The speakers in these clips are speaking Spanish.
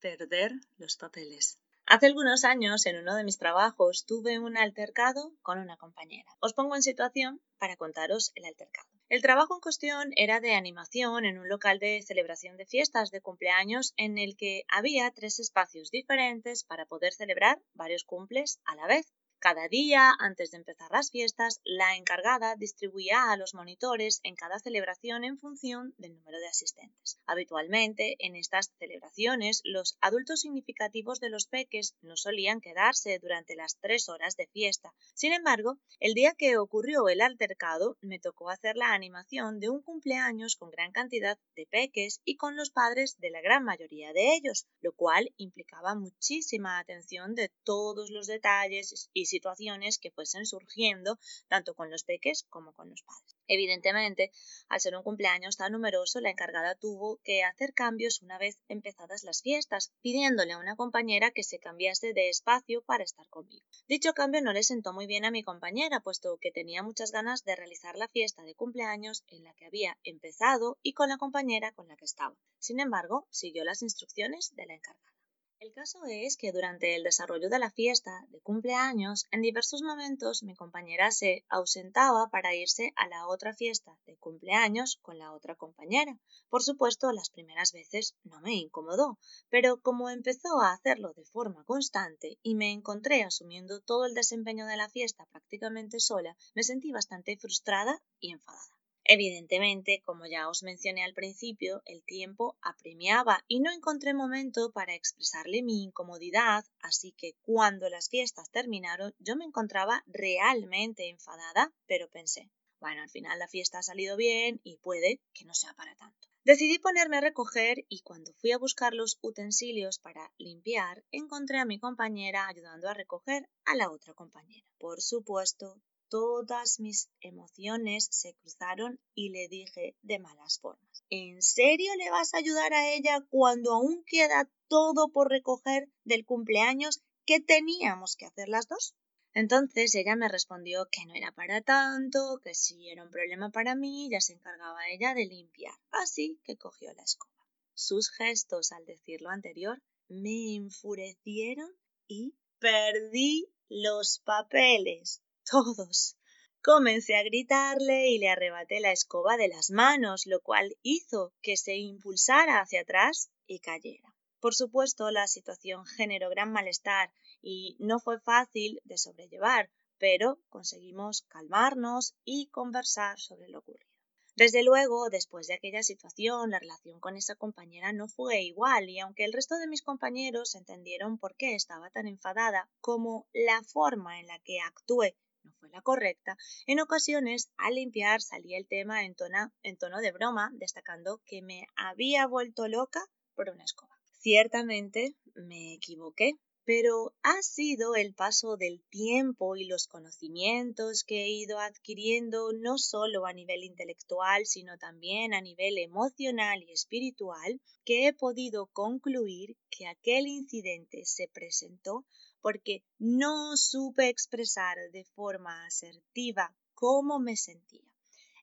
Perder los papeles. Hace algunos años, en uno de mis trabajos, tuve un altercado con una compañera. Os pongo en situación para contaros el altercado. El trabajo en cuestión era de animación en un local de celebración de fiestas de cumpleaños en el que había tres espacios diferentes para poder celebrar varios cumples a la vez. Cada día, antes de empezar las fiestas, la encargada distribuía a los monitores en cada celebración en función del número de asistentes. Habitualmente, en estas celebraciones, los adultos significativos de los peques no solían quedarse durante las tres horas de fiesta. Sin embargo, el día que ocurrió el altercado, me tocó hacer la animación de un cumpleaños con gran cantidad de peques y con los padres de la gran mayoría de ellos, lo cual implicaba muchísima atención de todos los detalles y situaciones que fuesen surgiendo tanto con los peques como con los padres. Evidentemente, al ser un cumpleaños tan numeroso, la encargada tuvo que hacer cambios una vez empezadas las fiestas, pidiéndole a una compañera que se cambiase de espacio para estar conmigo. Dicho cambio no le sentó muy bien a mi compañera, puesto que tenía muchas ganas de realizar la fiesta de cumpleaños en la que había empezado y con la compañera con la que estaba. Sin embargo, siguió las instrucciones de la encargada. El caso es que durante el desarrollo de la fiesta de cumpleaños, en diversos momentos mi compañera se ausentaba para irse a la otra fiesta de cumpleaños con la otra compañera. Por supuesto, las primeras veces no me incomodó, pero como empezó a hacerlo de forma constante y me encontré asumiendo todo el desempeño de la fiesta prácticamente sola, me sentí bastante frustrada y enfadada. Evidentemente, como ya os mencioné al principio, el tiempo apremiaba y no encontré momento para expresarle mi incomodidad, así que cuando las fiestas terminaron yo me encontraba realmente enfadada, pero pensé, bueno, al final la fiesta ha salido bien y puede que no sea para tanto. Decidí ponerme a recoger y cuando fui a buscar los utensilios para limpiar, encontré a mi compañera ayudando a recoger a la otra compañera. Por supuesto, todas mis emociones se cruzaron y le dije de malas formas. ¿En serio le vas a ayudar a ella cuando aún queda todo por recoger del cumpleaños que teníamos que hacer las dos? Entonces ella me respondió que no era para tanto, que si era un problema para mí, ya se encargaba ella de limpiar. Así que cogió la escoba. Sus gestos al decir lo anterior me enfurecieron y perdí los papeles todos. Comencé a gritarle y le arrebaté la escoba de las manos, lo cual hizo que se impulsara hacia atrás y cayera. Por supuesto, la situación generó gran malestar y no fue fácil de sobrellevar, pero conseguimos calmarnos y conversar sobre lo ocurrido. Desde luego, después de aquella situación, la relación con esa compañera no fue igual y aunque el resto de mis compañeros entendieron por qué estaba tan enfadada, como la forma en la que actué fue la correcta, en ocasiones al limpiar salía el tema en, en tono de broma, destacando que me había vuelto loca por una escoba. Ciertamente me equivoqué, pero ha sido el paso del tiempo y los conocimientos que he ido adquiriendo no solo a nivel intelectual, sino también a nivel emocional y espiritual, que he podido concluir que aquel incidente se presentó porque no supe expresar de forma asertiva cómo me sentía.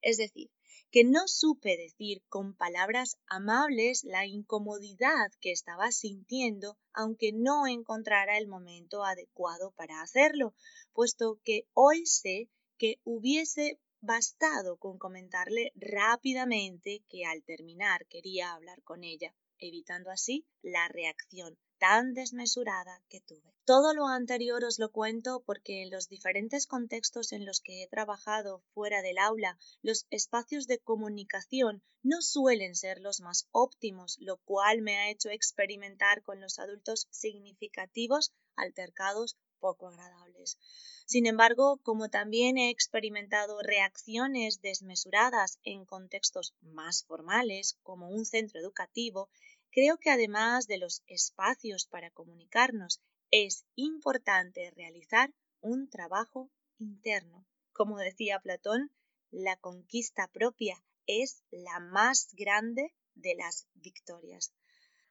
Es decir, que no supe decir con palabras amables la incomodidad que estaba sintiendo, aunque no encontrara el momento adecuado para hacerlo, puesto que hoy sé que hubiese bastado con comentarle rápidamente que al terminar quería hablar con ella, evitando así la reacción tan desmesurada que tuve. Todo lo anterior os lo cuento porque en los diferentes contextos en los que he trabajado fuera del aula, los espacios de comunicación no suelen ser los más óptimos, lo cual me ha hecho experimentar con los adultos significativos altercados poco agradables. Sin embargo, como también he experimentado reacciones desmesuradas en contextos más formales, como un centro educativo, creo que además de los espacios para comunicarnos, es importante realizar un trabajo interno. Como decía Platón, la conquista propia es la más grande de las victorias.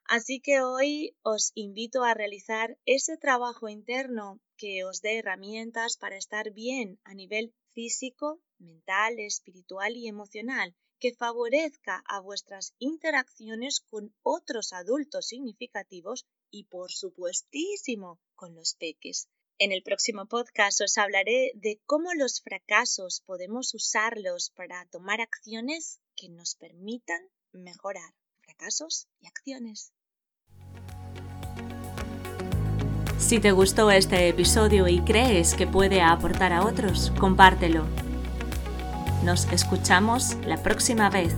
Así que hoy os invito a realizar ese trabajo interno que os dé herramientas para estar bien a nivel físico, mental, espiritual y emocional, que favorezca a vuestras interacciones con otros adultos significativos y por supuestísimo con los peques. En el próximo podcast os hablaré de cómo los fracasos podemos usarlos para tomar acciones que nos permitan mejorar. Fracasos y acciones. Si te gustó este episodio y crees que puede aportar a otros, compártelo. Nos escuchamos la próxima vez,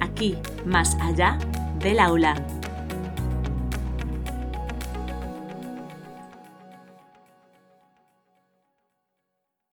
aquí, más allá del aula.